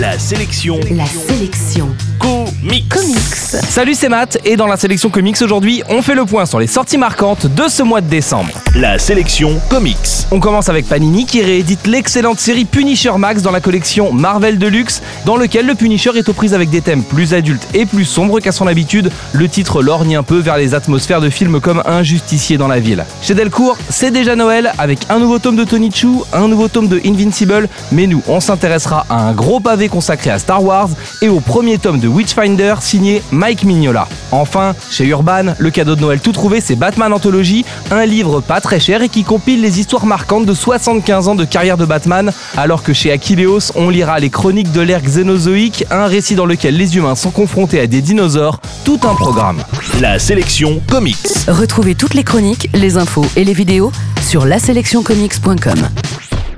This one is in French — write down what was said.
La sélection La sélection comics. comics. Salut, c'est Matt et dans la sélection comics aujourd'hui, on fait le point sur les sorties marquantes de ce mois de décembre. La sélection comics. On commence avec Panini qui réédite l'excellente série Punisher Max dans la collection Marvel Deluxe, dans lequel le Punisher est aux prises avec des thèmes plus adultes et plus sombres qu'à son habitude. Le titre lorgne un peu vers les atmosphères de films comme Un justicier dans la ville. Chez Delcourt, c'est déjà Noël avec un nouveau tome de Tony Chu, un nouveau tome de Invincible, mais nous, on s'intéressera à un gros pavé consacré à Star Wars et au premier tome de Witchfinder signé Mike Mignola. Enfin, chez Urban, le cadeau de Noël tout trouvé, c'est Batman Anthology, un livre pas très cher et qui compile les histoires marquantes de 75 ans de carrière de Batman, alors que chez Achilleos, on lira les chroniques de l'ère xénozoïque, un récit dans lequel les humains sont confrontés à des dinosaures, tout un programme. La sélection comics. Retrouvez toutes les chroniques, les infos et les vidéos sur laselectioncomics.com.